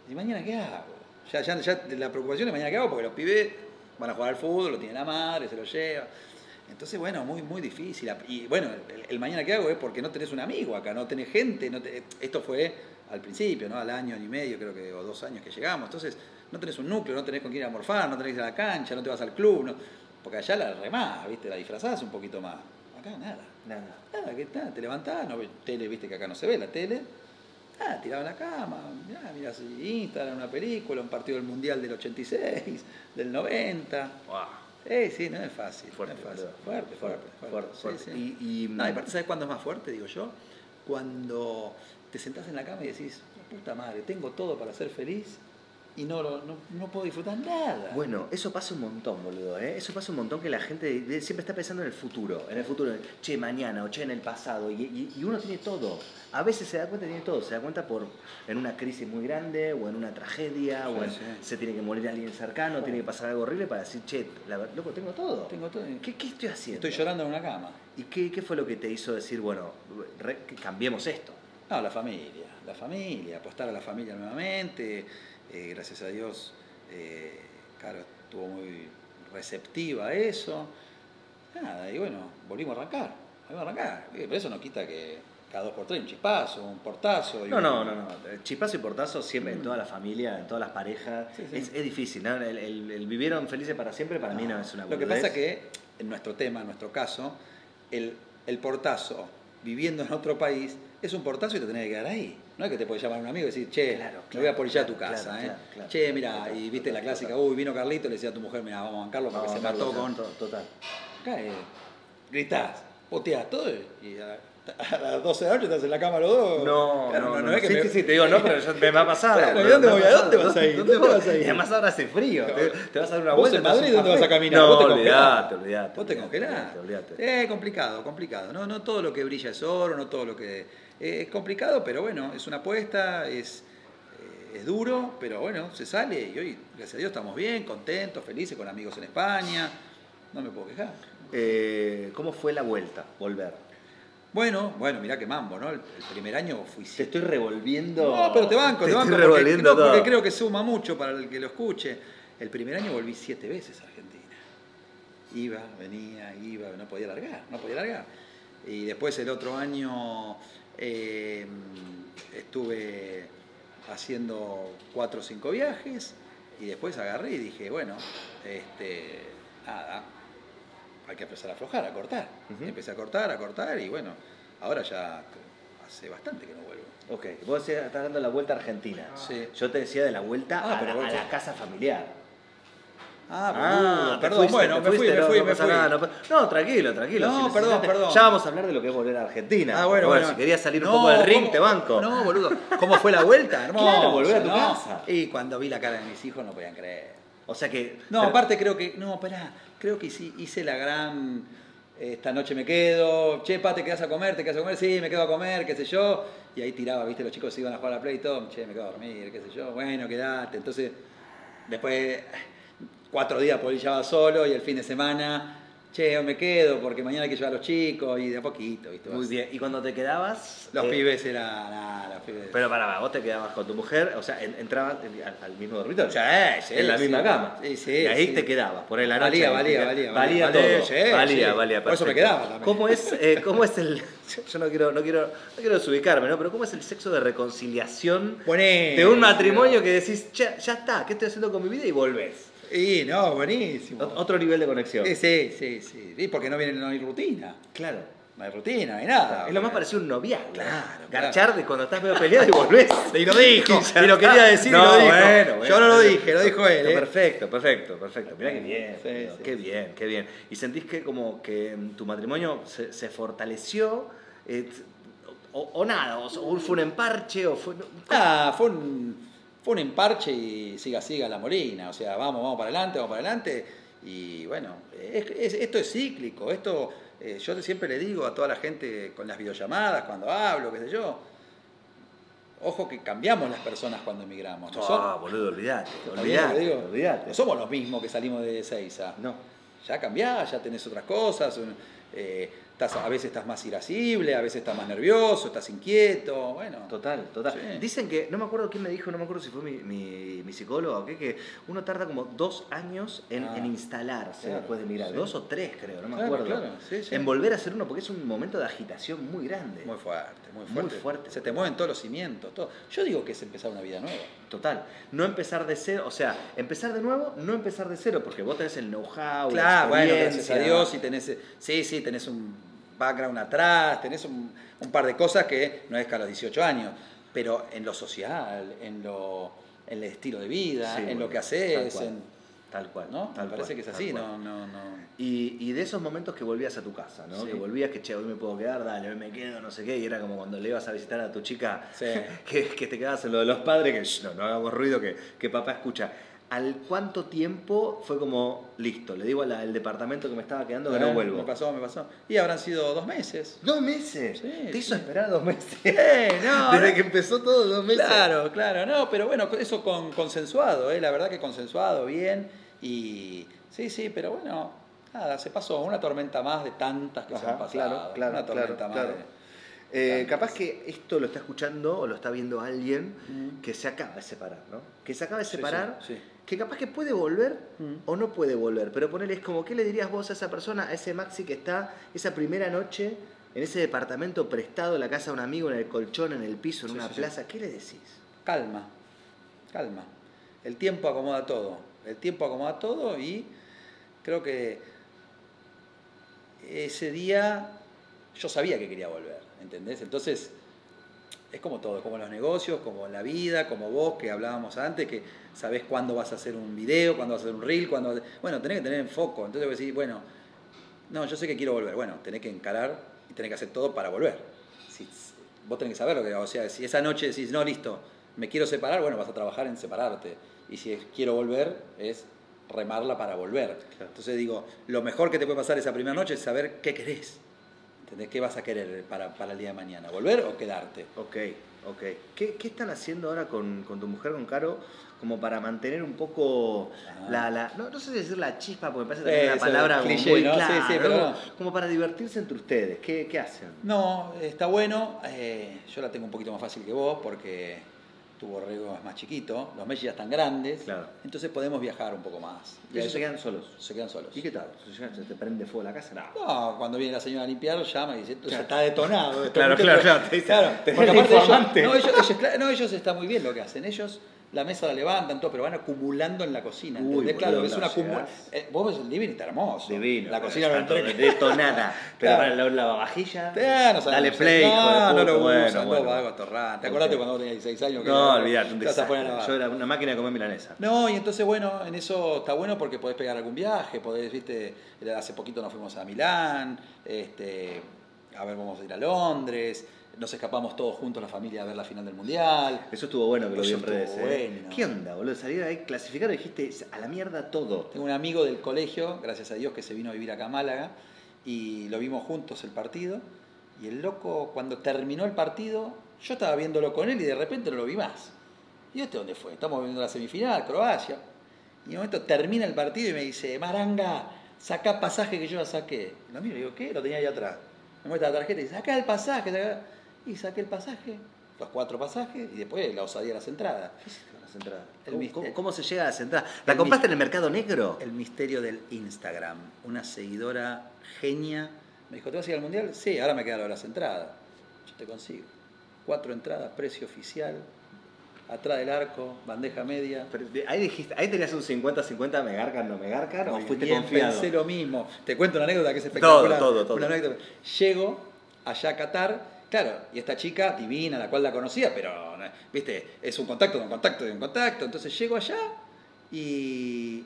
[SPEAKER 2] y mañana qué hago? Ya, ya, ya la preocupación es mañana qué hago porque los pibes van a jugar al fútbol, lo tiene la madre, se lo lleva. Entonces, bueno, muy, muy difícil. Y bueno, el, el mañana que hago es porque no tenés un amigo acá, no tenés gente. No te- esto fue al principio, ¿no? Al año y medio, creo que, o dos años que llegamos. Entonces, no tenés un núcleo, no tenés con quién ir a morfar, no tenés ir a la cancha, no te vas al club. No, porque allá la remás, ¿viste? La disfrazás un poquito más. Acá nada.
[SPEAKER 1] Nada.
[SPEAKER 2] Nada, que nada, te levantás, no ves tele, viste que acá no se ve la tele. Ah, tirado en la cama, mirá, mirás Instagram, una película, un partido del Mundial del 86, del 90. Eh, sí, no es fácil.
[SPEAKER 1] Fuerte,
[SPEAKER 2] no es fácil.
[SPEAKER 1] boludo.
[SPEAKER 2] Fuerte, fuerte,
[SPEAKER 1] Fuerte,
[SPEAKER 2] fuerte.
[SPEAKER 1] fuerte,
[SPEAKER 2] Sí,
[SPEAKER 1] fuerte.
[SPEAKER 2] sí.
[SPEAKER 1] Y- y-
[SPEAKER 2] No, y aparte, ¿sabes cuándo es más fuerte? Digo yo. Cuando te sentás en la cama y decís, puta madre, tengo todo para ser feliz y no, lo- no, no puedo disfrutar nada.
[SPEAKER 1] Bueno, eso pasa un montón, boludo. ¿eh? Eso pasa un montón que la gente siempre está pensando en el futuro. En el futuro, che, mañana o che, en el pasado. Y, y- y uno tiene todo. A veces se da cuenta, tiene todo. Se da cuenta por en una crisis muy grande o en una tragedia o en
[SPEAKER 2] sí.
[SPEAKER 1] se tiene que morir alguien cercano, tiene que pasar algo horrible para decir, che, la, loco, tengo todo.
[SPEAKER 2] Tengo todo.
[SPEAKER 1] ¿Qué, qué estoy haciendo?
[SPEAKER 2] Estoy llorando en una cama.
[SPEAKER 1] ¿Y qué, qué fue lo que te hizo decir, bueno, re- que cambiemos esto?
[SPEAKER 2] No, la familia, la familia, apostar a la familia nuevamente. eh, gracias a Dios, eh, Caro estuvo muy receptiva a eso. Nada, y bueno, volvimos a arrancar. vamos a arrancar. Eh, Pero eso no quita que cada dos por tres un chispazo, un portazo. y
[SPEAKER 1] No,
[SPEAKER 2] un-
[SPEAKER 1] no, no, no. Chispazo y portazo siempre en toda la familia, en todas las parejas.
[SPEAKER 2] Sí, sí.
[SPEAKER 1] Es, es difícil, ¿no? El, el- el vivieron felices para siempre para mí no es una
[SPEAKER 2] Lo que pasa que en nuestro tema, en nuestro caso, el, el portazo viviendo en otro país es un portazo y te tenés que quedar ahí. No es que te puede llamar un amigo y decir, che,
[SPEAKER 1] Claro,
[SPEAKER 2] me voy a
[SPEAKER 1] claro,
[SPEAKER 2] polillar a tu
[SPEAKER 1] claro,
[SPEAKER 2] casa,
[SPEAKER 1] claro,
[SPEAKER 2] ¿eh?
[SPEAKER 1] claro, claro.
[SPEAKER 2] che, mira, y viste la clásica, uy, vino Carlito, le decía a tu mujer, mira, vamos a bancarlo porque
[SPEAKER 1] No,
[SPEAKER 2] se mató con...
[SPEAKER 1] to- Total.
[SPEAKER 2] Eh, gritás, poteás todo y a, a las 12 de la noche estás en la cama los dos.
[SPEAKER 1] No,
[SPEAKER 2] Claro,
[SPEAKER 1] no, no,
[SPEAKER 2] es que
[SPEAKER 1] sí,
[SPEAKER 2] me-
[SPEAKER 1] sí, sí, te digo, no, pero ya me.
[SPEAKER 2] Claro, ¿y
[SPEAKER 1] Me
[SPEAKER 2] dónde voy? ¿A dónde vas a ir?
[SPEAKER 1] ¿Dónde
[SPEAKER 2] ¿Dónde
[SPEAKER 1] vas
[SPEAKER 2] a ir?
[SPEAKER 1] Y además ahora hace frío. Te, te vas a dar una
[SPEAKER 2] Vos
[SPEAKER 1] vuelta.
[SPEAKER 2] en
[SPEAKER 1] te das
[SPEAKER 2] Madrid, ¿dónde vas a caminar?
[SPEAKER 1] No,
[SPEAKER 2] Vos te
[SPEAKER 1] olvidate, olvidate.
[SPEAKER 2] Vos te congelás.
[SPEAKER 1] olvidate, olvidate.
[SPEAKER 2] Eh, complicado, complicado. No, no todo lo que brilla es oro, no todo lo que. Eh, es complicado, pero bueno, es una apuesta, es, eh, es duro, pero bueno, se sale y hoy, gracias a Dios, estamos bien, contentos, felices, con amigos en España. No me puedo quejar.
[SPEAKER 1] Eh, ¿Cómo fue la vuelta? Volver.
[SPEAKER 2] Bueno, bueno, mirá qué mambo, ¿no? El, el primer año fui
[SPEAKER 1] Te estoy revolviendo.
[SPEAKER 2] No, pero te banco, te,
[SPEAKER 1] Te
[SPEAKER 2] banco.
[SPEAKER 1] estoy
[SPEAKER 2] Porque,
[SPEAKER 1] revolviendo
[SPEAKER 2] no, porque creo que suma mucho para el que lo escuche. El primer año volví siete veces a Argentina. Iba, venía, iba, no podía largar, no podía largar. Y después el otro año eh, estuve haciendo cuatro o cinco viajes y después agarré y dije, bueno, este, nada, hay que empezar a aflojar, a cortar. Empecé a cortar, a cortar y bueno, ahora ya hace bastante que no vuelvo.
[SPEAKER 1] Ok, vos estás dando la vuelta a Argentina.
[SPEAKER 2] Sí.
[SPEAKER 1] Yo te decía de la vuelta
[SPEAKER 2] Ah,
[SPEAKER 1] a,
[SPEAKER 2] pero
[SPEAKER 1] la,
[SPEAKER 2] vos-
[SPEAKER 1] a la casa familiar.
[SPEAKER 2] Ah,
[SPEAKER 1] Ah,
[SPEAKER 2] boludo,
[SPEAKER 1] te
[SPEAKER 2] perdón,
[SPEAKER 1] fuiste,
[SPEAKER 2] bueno, me fui,
[SPEAKER 1] fuiste,
[SPEAKER 2] me
[SPEAKER 1] no,
[SPEAKER 2] fui,
[SPEAKER 1] no
[SPEAKER 2] me fui.
[SPEAKER 1] nada, no tranquilo, tranquilo.
[SPEAKER 2] No,
[SPEAKER 1] si
[SPEAKER 2] perdón, perdón.
[SPEAKER 1] Ya vamos a hablar de lo que es volver a Argentina.
[SPEAKER 2] Ah,
[SPEAKER 1] Pero
[SPEAKER 2] bueno, bueno.
[SPEAKER 1] Si querías salir un poco del ring,
[SPEAKER 2] ¿cómo-
[SPEAKER 1] te banco.
[SPEAKER 2] No, boludo. ¿Cómo fue la vuelta? Hermoso,
[SPEAKER 1] Claro, volver a tu casa.
[SPEAKER 2] Y cuando vi la cara de mis hijos no podían creer.
[SPEAKER 1] O sea que.
[SPEAKER 2] No,
[SPEAKER 1] pero-
[SPEAKER 2] aparte creo que. No, pará. Creo que hice, hice la gran. Esta noche me quedo. Che, pa, ¿te quedas a comer? ¿Te quedas a comer? Sí, me quedo a comer, qué sé yo. Y ahí tiraba, viste, los chicos se iban a jugar a la play y todo. Che, me quedo a dormir, qué sé yo. Bueno, quedate. Entonces, después, cuatro días polillaba solo y el fin de semana. Che, me quedo porque mañana hay que llevar a los chicos y de a poquito, viste.
[SPEAKER 1] Muy bien. Y cuando te quedabas.
[SPEAKER 2] Los
[SPEAKER 1] eh,
[SPEAKER 2] pibes eran. nah, los pibes.
[SPEAKER 1] Pero para, vos te quedabas con tu mujer, o sea, en- entrabas en- al, al mismo dormitorio.
[SPEAKER 2] Sí, sí,
[SPEAKER 1] en la
[SPEAKER 2] sí.
[SPEAKER 1] misma cama.
[SPEAKER 2] Sí, sí,
[SPEAKER 1] Y ahí te quedabas, por ahí la noche.
[SPEAKER 2] Valía, valía, valía,
[SPEAKER 1] Valía
[SPEAKER 2] valía,
[SPEAKER 1] todo. valía, valía.
[SPEAKER 2] Por eso me quedaba también.
[SPEAKER 1] ¿Cómo es, eh, ¿Cómo es el. Yo no quiero, no, quiero, no quiero desubicarme, ¿no? Pero ¿cómo es el sexo de reconciliación
[SPEAKER 2] Buenísimo.
[SPEAKER 1] de un matrimonio que decís, ya, ya está, ¿qué estoy haciendo con mi vida? Y volvés.
[SPEAKER 2] Y no, buenísimo.
[SPEAKER 1] Ot- Otro nivel de conexión.
[SPEAKER 2] Sí, sí, sí, sí. Y porque no viene, no hay rutina.
[SPEAKER 1] Claro.
[SPEAKER 2] No hay rutina, no hay nada.
[SPEAKER 1] Es lo más parecido a un noviazgo.
[SPEAKER 2] Claro,
[SPEAKER 1] Garchar de cuando estás medio peleado y volvés.
[SPEAKER 2] Y lo dijo, y lo quería decir,
[SPEAKER 1] No,
[SPEAKER 2] lo dijo.
[SPEAKER 1] bueno, bueno.
[SPEAKER 2] Yo no lo dije, lo dijo él. ¿eh?
[SPEAKER 1] Perfecto, perfecto, perfecto. Mirá qué bien,
[SPEAKER 2] Sí, sí,
[SPEAKER 1] qué
[SPEAKER 2] sí.
[SPEAKER 1] bien, qué bien. Y sentís que como que mm, tu matrimonio se, se fortaleció, eh, o, o nada, o, o fue un emparche, o fue...
[SPEAKER 2] Ah, fue un, fue un emparche y siga, siga la molina. O sea, vamos, vamos para adelante, vamos para adelante. Y bueno, es- es- esto es cíclico. Esto, eh, yo siempre le digo a toda la gente con las videollamadas, cuando hablo, qué sé yo. Ojo que cambiamos las personas cuando emigramos. No,
[SPEAKER 1] Ah, boludo, olvidate,
[SPEAKER 2] ¿Está bien lo que
[SPEAKER 1] olvidate,
[SPEAKER 2] digo?
[SPEAKER 1] olvidate.
[SPEAKER 2] No somos los mismos que salimos de Seiza.
[SPEAKER 1] No.
[SPEAKER 2] Ya cambiás, ya tenés otras cosas. eh, estás, a veces estás más irascible, a veces estás más nervioso, estás inquieto. Bueno,
[SPEAKER 1] Total, total.
[SPEAKER 2] Sí.
[SPEAKER 1] Dicen que, no me acuerdo quién me dijo, no me acuerdo si fue mi, mi, mi psicólogo o qué, que uno tarda como dos años en,
[SPEAKER 2] Ah,
[SPEAKER 1] en instalarse
[SPEAKER 2] claro,
[SPEAKER 1] después de mirar.
[SPEAKER 2] sí.
[SPEAKER 1] Dos o tres, creo, no me
[SPEAKER 2] Claro,
[SPEAKER 1] acuerdo.
[SPEAKER 2] claro, sí, sí.
[SPEAKER 1] En volver a ser uno, porque es un momento de agitación muy grande.
[SPEAKER 2] Muy fuerte, muy
[SPEAKER 1] Muy
[SPEAKER 2] fuerte.
[SPEAKER 1] fuerte.
[SPEAKER 2] Se te mueven todos los cimientos. Todo. Yo digo que es empezar una vida nueva.
[SPEAKER 1] Total. No empezar de cero, o sea, empezar de nuevo, no empezar de cero, porque vos tenés el know-how, la
[SPEAKER 2] Claro, bueno, gracias a. Dios y tenés, sí, sí, tenés un background atrás, tenés un, un par de cosas que no es que a los 18 años, pero en lo social, en lo en el estilo de vida,
[SPEAKER 1] Sí,
[SPEAKER 2] en
[SPEAKER 1] bueno,
[SPEAKER 2] lo que haces,
[SPEAKER 1] tal cual.
[SPEAKER 2] en-
[SPEAKER 1] Tal cual.
[SPEAKER 2] ¿no?
[SPEAKER 1] Tal
[SPEAKER 2] Me parece
[SPEAKER 1] cual,
[SPEAKER 2] que es así, no, no, no.
[SPEAKER 1] Y, y de esos momentos que volvías a tu casa, ¿no?
[SPEAKER 2] Sí.
[SPEAKER 1] Que volvías que, che, hoy me puedo quedar, dale, hoy me quedo, no sé qué, y era como cuando le ibas a visitar a tu chica,
[SPEAKER 2] Sí.
[SPEAKER 1] que, que te quedabas en lo de los padres, que "Shh, no, no hagamos ruido, que, que papá escucha. ¿Al cuánto tiempo fue como, listo, le digo al departamento que me estaba quedando que
[SPEAKER 2] Eh,
[SPEAKER 1] no vuelvo?
[SPEAKER 2] Me pasó, me pasó. Y habrán sido dos meses.
[SPEAKER 1] ¿Dos meses?
[SPEAKER 2] Sí,
[SPEAKER 1] ¿Te hizo esperar dos meses?
[SPEAKER 2] Eh, no,
[SPEAKER 1] Desde
[SPEAKER 2] no.
[SPEAKER 1] que empezó todo, dos meses.
[SPEAKER 2] Claro, claro, no, pero bueno, eso con consensuado, ¿eh? la verdad que consensuado, bien, y sí, sí, pero bueno, nada, se pasó una tormenta más de tantas que se han pasado,
[SPEAKER 1] claro, claro,
[SPEAKER 2] una tormenta
[SPEAKER 1] claro,
[SPEAKER 2] más
[SPEAKER 1] claro. Eh, capaz que esto lo está escuchando o lo está viendo alguien
[SPEAKER 2] Mm.
[SPEAKER 1] que se acaba de separar, ¿no? Que se acaba de
[SPEAKER 2] Sí,
[SPEAKER 1] separar,
[SPEAKER 2] sí, sí.
[SPEAKER 1] Que capaz que puede volver
[SPEAKER 2] Mm.
[SPEAKER 1] o no puede volver, pero ponerle es como, ¿qué le dirías vos a esa persona, a ese Maxi que está esa primera noche en ese departamento prestado en la casa de un amigo, en el colchón, en el piso, en
[SPEAKER 2] Sí,
[SPEAKER 1] una
[SPEAKER 2] sí, sí.
[SPEAKER 1] plaza, ¿qué le decís?
[SPEAKER 2] Calma, calma. El tiempo acomoda todo. El tiempo acomoda todo y creo que ese día yo sabía que quería volver, ¿entendés? Entonces, es como todo, como los negocios, como la vida, como vos que hablábamos antes, que sabés cuándo vas a hacer un video, cuándo vas a hacer un reel, cuándo... vas a- Bueno, tenés que tener en foco. Entonces vos decís, bueno, no, yo sé que quiero volver. Bueno, tenés que encarar y tenés que hacer todo para volver. Si, vos tenés que saber lo que... O sea, si esa noche decís, no, listo, me quiero separar, bueno, vas a trabajar en separarte. Y si es quiero volver, es remarla para volver.
[SPEAKER 1] Claro.
[SPEAKER 2] Entonces digo, lo mejor que te puede pasar esa primera noche es saber qué querés. ¿Entendés? ¿Qué vas a querer para, para el día de mañana? ¿Volver o quedarte?
[SPEAKER 1] Ok, ok. ¿Qué, qué están haciendo ahora con, con tu mujer, con Caro, como para mantener un poco
[SPEAKER 2] Ah.
[SPEAKER 1] la, la- no, no sé si decir la chispa, porque me parece
[SPEAKER 2] Sí,
[SPEAKER 1] también una
[SPEAKER 2] eso
[SPEAKER 1] palabra
[SPEAKER 2] es cliché,
[SPEAKER 1] muy
[SPEAKER 2] ¿no?
[SPEAKER 1] Clara,
[SPEAKER 2] sí, pero no.
[SPEAKER 1] como para divertirse entre ustedes. ¿Qué, qué hacen?
[SPEAKER 2] No, está bueno. eh, yo la tengo un poquito más fácil que vos porque tu borrego es más chiquito, los Messi ya están grandes,
[SPEAKER 1] Claro.
[SPEAKER 2] entonces podemos viajar un poco más.
[SPEAKER 1] ¿Y ellos se quedan solos?
[SPEAKER 2] se quedan solos.
[SPEAKER 1] ¿Y qué tal? ¿Se te prende fuego la casa? No.
[SPEAKER 2] No, cuando viene la señora a limpiar, llama y dice,
[SPEAKER 1] Claro.
[SPEAKER 2] está detonado.
[SPEAKER 1] Claro, claro, claro, te dice,
[SPEAKER 2] Claro,
[SPEAKER 1] tenés
[SPEAKER 2] porque aparte ellos, no, ellos, ellos, claro, no, ellos está muy bien lo que hacen. Ellos la mesa la levantan, todo, pero van acumulando en la cocina.
[SPEAKER 1] Uy,
[SPEAKER 2] ¿entendés? claro, es una
[SPEAKER 1] no
[SPEAKER 2] eh, vos ves el living está hermoso.
[SPEAKER 1] Divino.
[SPEAKER 2] La cocina
[SPEAKER 1] todo
[SPEAKER 2] entrega.
[SPEAKER 1] detonada. Pero para la lavavajilla,
[SPEAKER 2] no
[SPEAKER 1] dale play, hijo de
[SPEAKER 2] No, no
[SPEAKER 1] puta.
[SPEAKER 2] lo
[SPEAKER 1] Bueno,
[SPEAKER 2] usan,
[SPEAKER 1] bueno.
[SPEAKER 2] no vago, torrante. ¿Te acordás cuando vos tenías 16 años? que
[SPEAKER 1] No, olvidate, un desastre. Yo era una máquina de comer milanesa.
[SPEAKER 2] No, y entonces, bueno, en eso está bueno porque podés pegar algún viaje, podés, viste, hace poquito nos fuimos a Milán, este, a ver, vamos a ir a Londres, nos escapamos todos juntos, la familia, a ver la final del Mundial.
[SPEAKER 1] Eso estuvo bueno que lo vi en redes.
[SPEAKER 2] estuvo
[SPEAKER 1] ¿eh?
[SPEAKER 2] bueno.
[SPEAKER 1] ¿Qué onda, boludo? Salir ahí, clasificar dijiste a la mierda todo.
[SPEAKER 2] Tengo un amigo del colegio, gracias a Dios, que se vino a vivir acá a Málaga, y lo vimos juntos el partido, y el loco, cuando terminó el partido, yo estaba viéndolo con él y de repente no lo vi más. ¿Y este dónde fue? Estamos viendo la semifinal, Croacia. Y en un momento termina el partido y me dice, Maranga, sacá pasaje que yo ya saqué. Lo miro y digo, ¿qué? Lo tenía ahí atrás. Me muestra la tarjeta y dice, sacá el pasaje. sacá". Y saqué el pasaje, los cuatro pasajes, y después la osadía de las entradas.
[SPEAKER 1] ¿Qué hiciste con las entradas? ¿Cómo,
[SPEAKER 2] mis-
[SPEAKER 1] cómo- cómo se llega a las entradas? ¿La
[SPEAKER 2] el
[SPEAKER 1] compraste en el mercado negro?
[SPEAKER 2] El misterio del Instagram. Una seguidora genia. Me dijo, ¿te vas a ir al mundial? Sí, ahora me quedan las entradas. Yo te consigo. Cuatro entradas, precio oficial. Atrás del arco, bandeja media.
[SPEAKER 1] Pero ahí dijiste, ahí tenías un 50-50, me garcan, no me garcan, o
[SPEAKER 2] Muy
[SPEAKER 1] fuiste
[SPEAKER 2] bien,
[SPEAKER 1] confiado.
[SPEAKER 2] Pensé lo mismo. Te cuento una anécdota que es espectacular.
[SPEAKER 1] Todo, todo, todo.
[SPEAKER 2] Una anécdota. Llego allá a Qatar, claro, y esta chica divina, la cual la conocía, pero, viste, es un contacto, de un contacto, de un contacto. Entonces llego allá y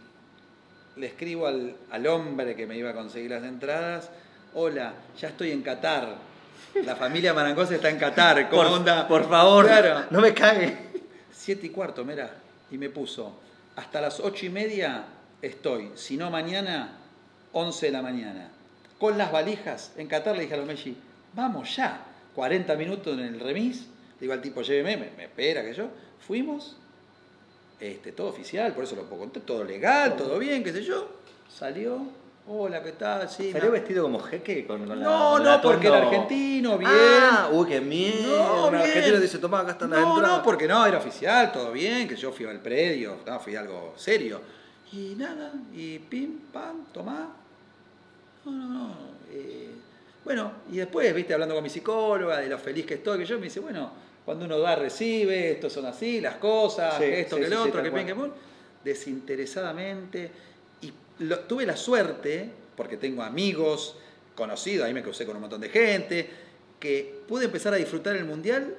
[SPEAKER 2] le escribo al, al hombre que me iba a conseguir las entradas, hola, ya estoy en Qatar. La familia Marangosa está en Qatar. ¿Cómo
[SPEAKER 1] Por,
[SPEAKER 2] onda?
[SPEAKER 1] por favor,
[SPEAKER 2] Claro.
[SPEAKER 1] no me cague.
[SPEAKER 2] Siete y cuarto, mira, y me puso, hasta las ocho y media estoy, si no mañana, 11 de la mañana. Con las valijas, en Qatar le dije a los Messi, vamos ya, 40 minutos en el remis, digo al tipo, lléveme, me, me espera que yo, fuimos, este, todo oficial, por eso lo puedo contar, todo legal, todo. bien, qué sé yo, salió, hola, ¿qué tal? Sí,
[SPEAKER 1] ¿Salió vestido como jeque con, con la
[SPEAKER 2] No,
[SPEAKER 1] el
[SPEAKER 2] no, porque era argentino, bien.
[SPEAKER 1] Ah, uy, qué miedo.
[SPEAKER 2] No,
[SPEAKER 1] Un
[SPEAKER 2] bien.
[SPEAKER 1] argentino dice, toma, acá están las
[SPEAKER 2] No,
[SPEAKER 1] entradas.
[SPEAKER 2] no, porque no, era oficial, todo bien, que yo fui al predio, no, fui algo serio. Y nada, y pim, pam, tomá. No, no, no. eh, bueno, y después, viste, hablando con mi psicóloga de lo feliz que estoy, que yo me dice, bueno, cuando uno da, recibe, estos son así, las cosas,
[SPEAKER 1] Sí,
[SPEAKER 2] esto,
[SPEAKER 1] sí,
[SPEAKER 2] que el otro, que bien, que desinteresadamente. Lo- tuve la suerte, porque tengo amigos, conocidos, ahí me crucé con un montón de gente, que pude empezar a disfrutar el mundial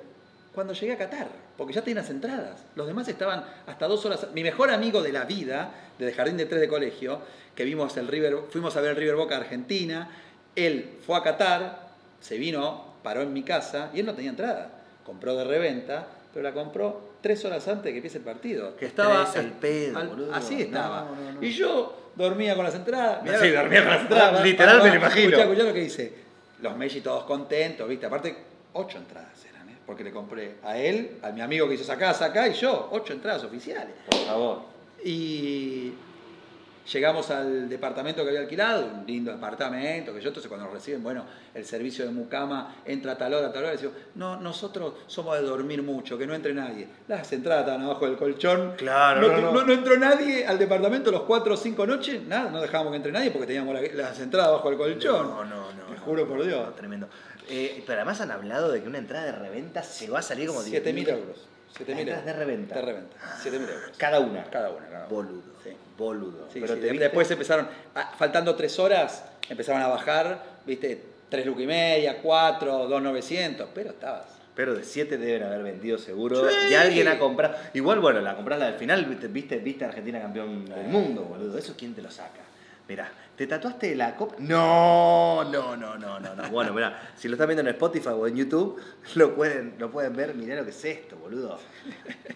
[SPEAKER 2] cuando llegué a Qatar, porque ya tenía las entradas. Los demás estaban hasta dos horas. Mi mejor amigo de la vida, de jardín de tres de colegio, que vimos el River, fuimos a ver el River Boca Argentina, él fue a Qatar, se vino, paró en mi casa y él no tenía entrada. Compró de reventa, pero la compró tres horas antes de que empiece el partido.
[SPEAKER 1] Qué
[SPEAKER 2] Estaba
[SPEAKER 1] el pedo,
[SPEAKER 2] al-
[SPEAKER 1] boludo.
[SPEAKER 2] Así estaba.
[SPEAKER 1] No, no, no.
[SPEAKER 2] Y yo dormía con las entradas. Mirá
[SPEAKER 1] Sí, dormía con las entradas, literal, me lo imagino.
[SPEAKER 2] Escuchá, escuchá lo que dice. Los Messi todos contentos, ¿viste? Aparte, ocho entradas eran, ¿eh? Porque le compré a él, a mi amigo que hizo sacá, sacá, y yo, ocho entradas oficiales.
[SPEAKER 1] Por favor.
[SPEAKER 2] Y Llegamos al departamento que había alquilado, un lindo departamento, que yo entonces cuando nos reciben, bueno, el servicio de mucama entra a tal hora, a tal hora, decimos, no, nosotros somos de dormir mucho, que no entre nadie. Las entradas estaban abajo del colchón.
[SPEAKER 1] Claro,
[SPEAKER 2] no,
[SPEAKER 1] no, no.
[SPEAKER 2] no- no entró nadie al departamento los cuatro o cinco noches, nada, no dejábamos que entre nadie porque teníamos la- las entradas abajo del colchón.
[SPEAKER 1] No, no, no.
[SPEAKER 2] Te juro por Dios.
[SPEAKER 1] tremendo. Eh, pero además han hablado de que una entrada de reventa se va a salir como
[SPEAKER 2] 7 mil
[SPEAKER 1] 10.000
[SPEAKER 2] euros. 7
[SPEAKER 1] Las
[SPEAKER 2] mil
[SPEAKER 1] entradas de reventa.
[SPEAKER 2] De reventa. 7 mil euros.
[SPEAKER 1] Cada una.
[SPEAKER 2] Cada una, cada una.
[SPEAKER 1] Boludo.
[SPEAKER 2] Sí.
[SPEAKER 1] Boludo.
[SPEAKER 2] Sí,
[SPEAKER 1] pero
[SPEAKER 2] sí,
[SPEAKER 1] te
[SPEAKER 2] de-
[SPEAKER 1] viste-
[SPEAKER 2] Después empezaron, ah, faltando tres horas, empezaron a bajar, viste, 3 lucas y media, 4, 2, 900, pero estabas.
[SPEAKER 1] Pero de 7 deben haber vendido seguro.
[SPEAKER 2] Sí.
[SPEAKER 1] Y alguien ha comprado. Igual, bueno, la compras la del final, viste, viste, viste a Argentina campeón del mundo, boludo. ¿Eso quién te lo saca? Mirá, ¿te tatuaste la copa? No, no, no, no, no, no. Bueno, mirá, si lo están viendo en Spotify o en YouTube, lo pueden, lo pueden ver. Mirá lo que es esto, boludo.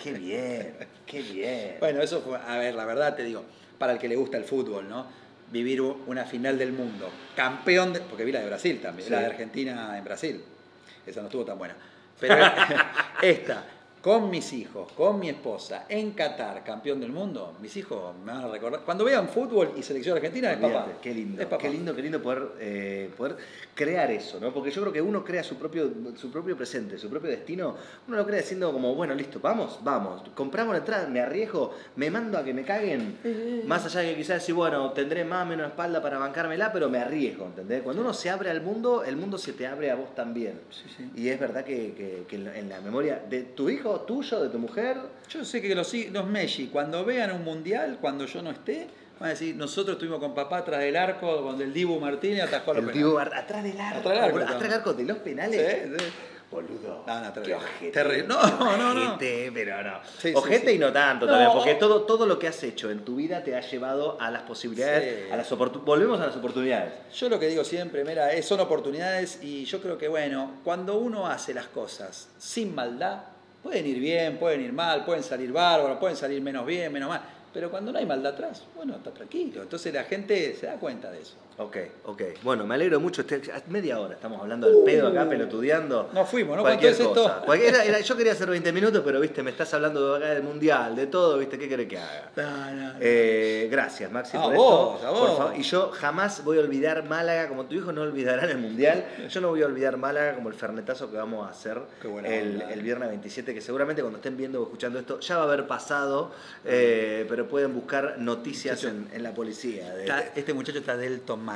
[SPEAKER 1] Qué bien, qué bien.
[SPEAKER 2] Bueno, eso fue, a ver, la verdad te digo, para el que le gusta el fútbol, ¿no? Vivir una final del mundo, campeón, de- porque vi la de Brasil también,
[SPEAKER 1] Sí.
[SPEAKER 2] la de Argentina en Brasil, esa no estuvo tan buena, pero esta, con mis hijos, con mi esposa, en Qatar, campeón del mundo, mis hijos me van a recordar, cuando vean fútbol y selección argentina, es papá.
[SPEAKER 1] Qué lindo,
[SPEAKER 2] Es papá.
[SPEAKER 1] qué lindo, qué lindo poder, eh, poder crear eso, ¿no? Porque yo creo que uno crea su propio, su propio presente, su propio destino. Uno lo crea diciendo como, bueno, listo, vamos, vamos. Compramos la entrada, me arriesgo, me mando a que me caguen. Más allá de que quizás decir, bueno, tendré más o menos espalda para bancármela, pero me arriesgo, ¿entendés? Cuando uno se abre al mundo, el mundo se te abre a vos también.
[SPEAKER 2] Sí, sí.
[SPEAKER 1] Y es verdad que, que- en la memoria de tu hijo, tuyo, de tu mujer,
[SPEAKER 2] Yo sé que los, los Messi, cuando vean un mundial, cuando yo no esté, van a decir, nosotros estuvimos con papá atrás del arco, donde el Dibu Martínez atajó los
[SPEAKER 1] el
[SPEAKER 2] penales".
[SPEAKER 1] atrás del arco,
[SPEAKER 2] Atrás del arco,
[SPEAKER 1] boludo,
[SPEAKER 2] claro.
[SPEAKER 1] atrás del arco de los penales.
[SPEAKER 2] Sí, sí.
[SPEAKER 1] Boludo.
[SPEAKER 2] No, no, terrible.
[SPEAKER 1] ojete.
[SPEAKER 2] Terrible. No, no, no.
[SPEAKER 1] Ojete, pero no.
[SPEAKER 2] Sí,
[SPEAKER 1] ojete
[SPEAKER 2] sí.
[SPEAKER 1] y no tanto
[SPEAKER 2] No.
[SPEAKER 1] también, porque todo, todo lo que has hecho en tu vida te ha llevado a las posibilidades,
[SPEAKER 2] Sí.
[SPEAKER 1] a las Volvemos a las oportunidades.
[SPEAKER 2] Yo lo que digo siempre, mira, es- son oportunidades y yo creo que, bueno, cuando uno hace las cosas sin maldad, pueden ir bien, pueden ir mal, pueden salir bárbaros, pueden salir menos bien, menos mal, pero cuando no hay maldad atrás, bueno, está tranquilo. Entonces la gente se da cuenta de eso.
[SPEAKER 1] Ok, ok. Bueno, me alegro mucho. Media hora estamos hablando del pedo acá, pelotudeando.
[SPEAKER 2] No fuimos, ¿no?
[SPEAKER 1] Cualquier
[SPEAKER 2] ¿Cuánto es
[SPEAKER 1] cosa.
[SPEAKER 2] esto?
[SPEAKER 1] Era- yo quería hacer 20 minutos, pero viste, me estás hablando de acá del mundial, de todo, viste, ¿qué querés que haga?
[SPEAKER 2] No, no, no.
[SPEAKER 1] Eh, gracias, Maxi,
[SPEAKER 2] A
[SPEAKER 1] por
[SPEAKER 2] vos,
[SPEAKER 1] esto.
[SPEAKER 2] a
[SPEAKER 1] Por
[SPEAKER 2] vos.
[SPEAKER 1] favor. Y yo jamás voy a olvidar Málaga, como tu hijo no olvidarán el Mundial. Yo no voy a olvidar Málaga como el fernetazo que vamos a hacer el, el viernes 27, que seguramente cuando estén viendo o escuchando esto ya va a haber pasado, eh, pero pueden buscar noticias en, en la policía. de-
[SPEAKER 2] Está- este muchacho está del tomate.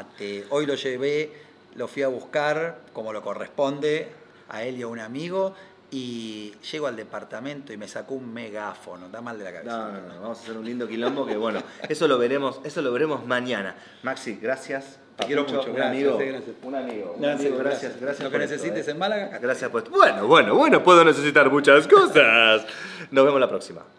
[SPEAKER 2] Hoy lo llevé, lo fui a buscar como lo corresponde a él y a un amigo. Y llego al departamento y me sacó un megáfono. Está mal de la cabeza.
[SPEAKER 1] No, no, no, vamos a hacer un lindo quilombo que bueno, eso lo veremos, eso lo veremos mañana. Maxi, gracias.
[SPEAKER 2] Te quiero mucho,
[SPEAKER 1] un
[SPEAKER 2] gracias,
[SPEAKER 1] amigo,
[SPEAKER 2] gracias.
[SPEAKER 1] un amigo, un
[SPEAKER 2] Gracias,
[SPEAKER 1] amigo,
[SPEAKER 2] gracias.
[SPEAKER 1] gracias.
[SPEAKER 2] Lo que
[SPEAKER 1] esto,
[SPEAKER 2] necesites
[SPEAKER 1] eh.
[SPEAKER 2] en Málaga,
[SPEAKER 1] Gracias por esto. Bueno, bueno, bueno, puedo necesitar muchas cosas. Nos vemos la próxima.